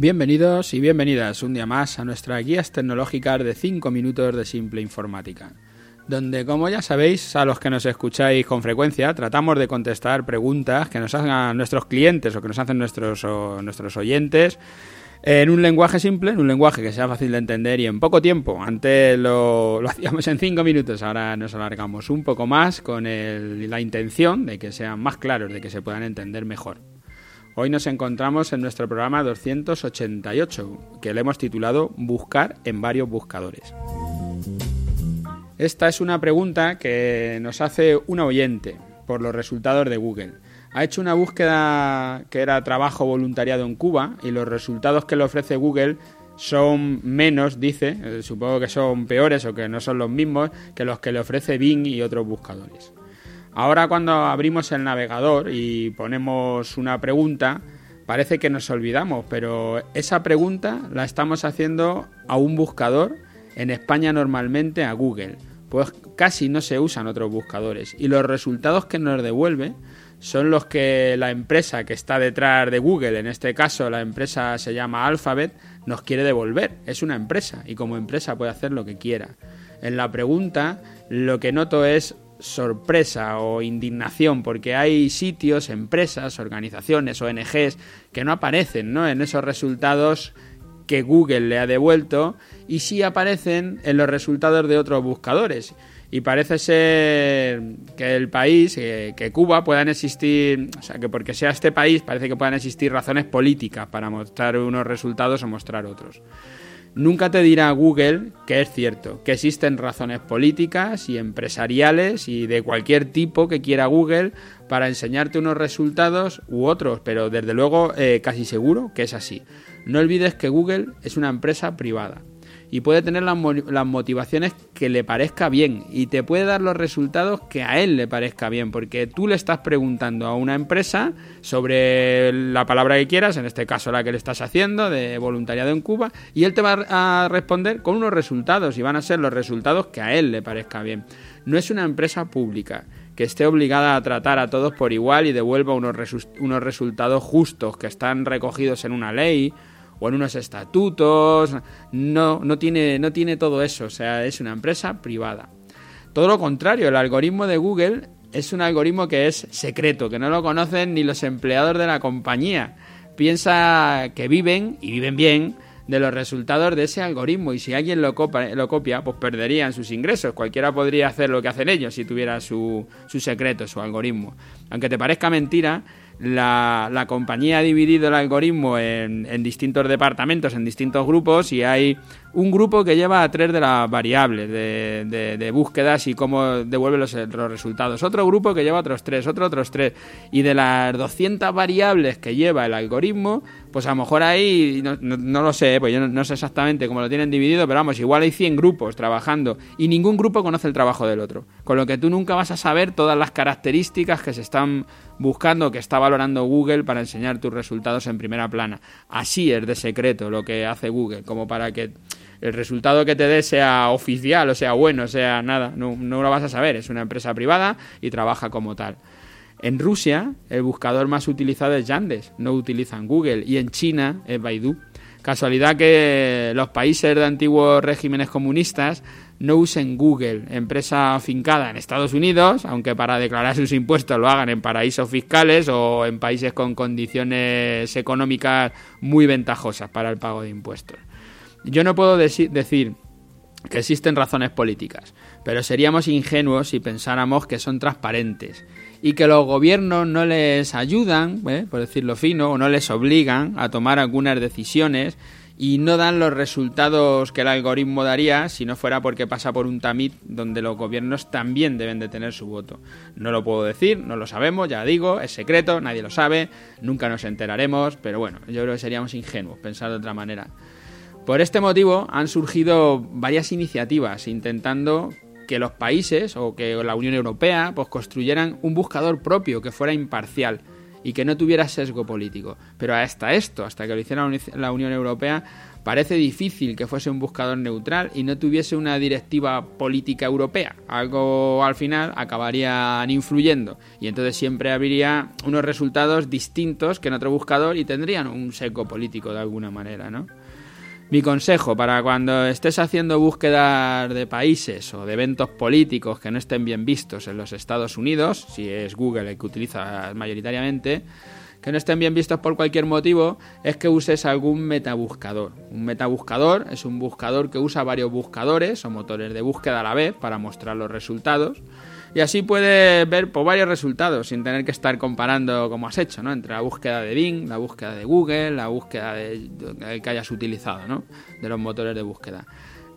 Bienvenidos y bienvenidas un día más a nuestras guías tecnológicas de 5 minutos de simple informática, donde como ya sabéis, a los que nos escucháis con frecuencia, tratamos de contestar preguntas que nos hagan nuestros clientes o que nos hacen nuestros, nuestros oyentes en un lenguaje simple, en un lenguaje que sea fácil de entender y en poco tiempo. Antes lo, hacíamos en 5 minutos, ahora nos alargamos un poco más con la intención de que sean más claros, de que se puedan entender mejor. Hoy nos encontramos en nuestro programa 288, que le hemos titulado Buscar en varios buscadores. Esta es una pregunta que nos hace un oyente por los resultados de Google. Ha hecho una búsqueda que era trabajo voluntariado en Cuba y los resultados que le ofrece Google son menos, dice, eh, supongo que son peores o que no son los mismos que los que le ofrece Bing y otros buscadores. Ahora cuando abrimos el navegador y ponemos una pregunta, parece que nos olvidamos, pero esa pregunta la estamos haciendo a un buscador, en España normalmente a Google, pues casi no se usan otros buscadores y los resultados que nos devuelve son los que la empresa que está detrás de Google, en este caso la empresa se llama Alphabet, nos quiere devolver. Es una empresa y como empresa puede hacer lo que quiera. En la pregunta lo que noto es sorpresa o indignación porque hay sitios, empresas, organizaciones, ONGs que no aparecen ¿no? en esos resultados que Google le ha devuelto y sí aparecen en los resultados de otros buscadores. Y parece ser que el país, que, Cuba, puedan existir, o sea, que porque sea este país, parece que puedan existir razones políticas para mostrar unos resultados o mostrar otros. Nunca te dirá Google que es cierto, que existen razones políticas y empresariales y de cualquier tipo que quiera Google para enseñarte unos resultados u otros, pero desde luego eh, casi seguro que es así. No olvides que Google es una empresa privada y puede tener las, motivaciones que le parezca bien y te puede dar los resultados que a él le parezca bien, porque tú le estás preguntando a una empresa sobre la palabra que quieras, en este caso la que le estás haciendo de voluntariado en Cuba, y él te va a responder con unos resultados y van a ser los resultados que a él le parezca bien. No es una empresa pública que esté obligada a tratar a todos por igual y devuelva unos, unos resultados justos que están recogidos en una ley o en unos estatutos. No, no tiene, no tiene todo eso. O sea, es una empresa privada. Todo lo contrario, el algoritmo de Google es un algoritmo que es secreto, que no lo conocen ni los empleados de la compañía. Piensa que viven, y viven bien, de los resultados de ese algoritmo y si alguien lo, lo copia, pues perderían sus ingresos. Cualquiera podría hacer lo que hacen ellos si tuviera su, su secreto, su algoritmo. Aunque te parezca mentira, la, la, compañía ha dividido el algoritmo en, en, distintos departamentos, en distintos grupos, y hay un grupo que lleva a tres de las variables de, de, búsquedas y cómo devuelve los, los, resultados. Otro grupo que lleva otros tres, otro otros tres. Y de las 200 variables que lleva el algoritmo, pues a lo mejor hay, no, no, lo sé, pues yo no, sé exactamente cómo lo tienen dividido, pero vamos, igual hay 100 grupos trabajando y ningún grupo conoce el trabajo del otro. Con lo que tú nunca vas a saber todas las características que se están buscando, que está valorando Google para enseñar tus resultados en primera plana. Así es de secreto lo que hace Google, como para que el resultado que te dé sea oficial, o sea bueno, o sea nada, no, no lo vas a saber, es una empresa privada y trabaja como tal. En Rusia, el buscador más utilizado es Yandex, no utilizan Google, y en China es Baidu. Casualidad que los países de antiguos regímenes comunistas no usen Google, empresa afincada en Estados Unidos, aunque para declarar sus impuestos lo hagan en paraísos fiscales o en países con condiciones económicas muy ventajosas para el pago de impuestos. Yo no puedo decir que existen razones políticas, pero seríamos ingenuos si pensáramos que son transparentes y que los gobiernos no les ayudan, ¿eh? por decirlo fino, o no les obligan a tomar algunas decisiones y no dan los resultados que el algoritmo daría si no fuera porque pasa por un tamit donde los gobiernos también deben de tener su voto. No lo puedo decir, no lo sabemos, ya digo, es secreto, nadie lo sabe, nunca nos enteraremos, pero bueno, yo creo que seríamos ingenuos pensar de otra manera. Por este motivo han surgido varias iniciativas intentando que los países o que la Unión Europea pues construyeran un buscador propio que fuera imparcial y que no tuviera sesgo político. Pero hasta esto, hasta que lo hiciera la Unión Europea, parece difícil que fuese un buscador neutral y no tuviese una directiva política europea. Algo al final acabarían influyendo y entonces siempre habría unos resultados distintos que en otro buscador y tendrían un seco político de alguna manera, ¿no? Mi consejo para cuando estés haciendo búsquedas de países o de eventos políticos que no estén bien vistos en los Estados Unidos, si es Google el que utiliza mayoritariamente, que no estén bien vistos por cualquier motivo, es que uses algún metabuscador. Un metabuscador es un buscador que usa varios buscadores o motores de búsqueda a la vez para mostrar los resultados. Y así puedes ver por varios resultados sin tener que estar comparando como has hecho, ¿no? Entre la búsqueda de Bing, la búsqueda de Google, la búsqueda de, que hayas utilizado, ¿no? De los motores de búsqueda.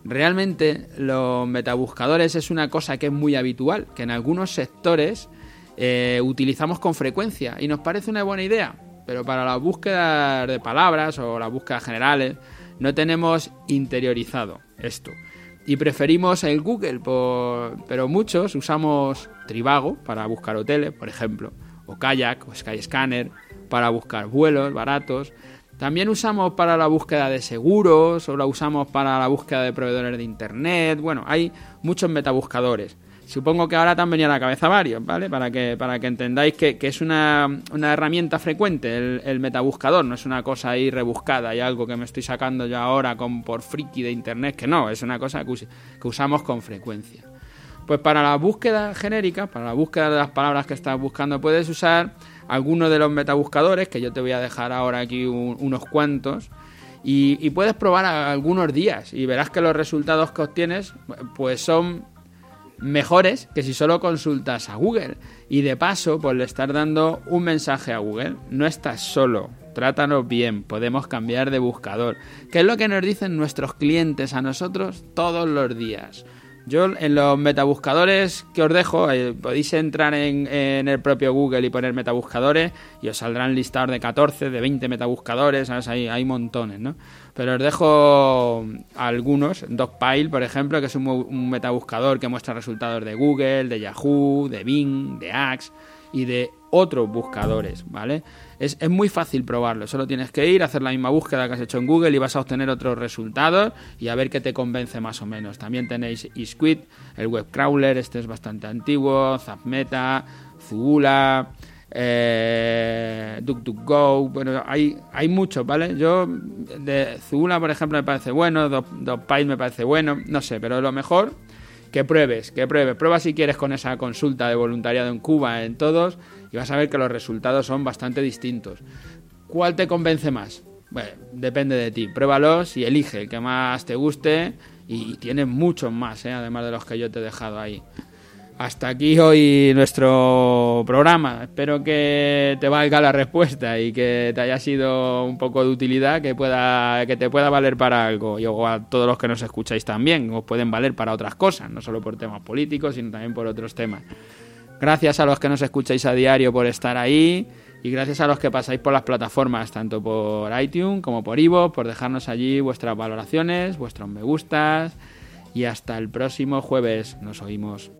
Realmente los metabuscadores es una cosa que es muy habitual, que en algunos sectores eh, utilizamos con frecuencia y nos parece una buena idea, pero para las búsquedas de palabras o las búsquedas generales no tenemos interiorizado esto y preferimos el Google, pero muchos usamos Trivago para buscar hoteles, por ejemplo, o Kayak o Skyscanner para buscar vuelos baratos. También usamos para la búsqueda de seguros o la usamos para la búsqueda de proveedores de internet. Bueno, hay muchos metabuscadores. Supongo que ahora te han venido a la cabeza varios, ¿vale? Para que, para que entendáis que, es una, herramienta frecuente el, metabuscador, no es una cosa ahí rebuscada y algo que me estoy sacando yo ahora con, por friki de internet, que no, es una cosa que, que usamos con frecuencia. Pues para la búsqueda genérica, para la búsqueda de las palabras que estás buscando, puedes usar alguno de los metabuscadores, que yo te voy a dejar ahora aquí unos cuantos, y, y, puedes probar algunos días y verás que los resultados que obtienes pues son mejores que si solo consultas a Google. Y de paso, pues le estás dando un mensaje a Google. No estás solo, trátanos bien, podemos cambiar de buscador. Que es lo que nos dicen nuestros clientes a nosotros todos los días. Yo en los metabuscadores que os dejo, eh, podéis entrar en, el propio Google y poner metabuscadores y os saldrán listados de 14, de 20 metabuscadores, Hay, hay montones, ¿no? Pero os dejo algunos, Dogpile, por ejemplo, que es un, un metabuscador que muestra resultados de Google, de Yahoo, de Bing, de Axe y de otros buscadores, ¿vale? Es, muy fácil probarlo, solo tienes que ir, hacer la misma búsqueda que has hecho en Google y vas a obtener otros resultados y a ver qué te convence más o menos. También tenéis Isquid, el web crawler, este es bastante antiguo, ZapMeta, Zugula, eh, DuckDuckGo, bueno, hay, hay muchos, ¿vale? Yo, de Zugula, por ejemplo, me parece bueno, DocPile me parece bueno, no sé, pero lo mejor que pruebes, que pruebes. Prueba si quieres con esa consulta de voluntariado en Cuba, en todos, y vas a ver que los resultados son bastante distintos. ¿Cuál te convence más? Bueno, depende de ti. Pruébalos y elige el que más te guste y tienes muchos más, ¿eh? además de los que yo te he dejado ahí. Hasta aquí hoy nuestro programa. Espero que te valga la respuesta y que te haya sido un poco de utilidad, que pueda que te pueda valer para algo. Y a todos los que nos escucháis también, os pueden valer para otras cosas, no solo por temas políticos, sino también por otros temas. Gracias a los que nos escucháis a diario por estar ahí y gracias a los que pasáis por las plataformas, tanto por iTunes como por Ivo, por dejarnos allí vuestras valoraciones, vuestros me gustas y hasta el próximo jueves. Nos oímos.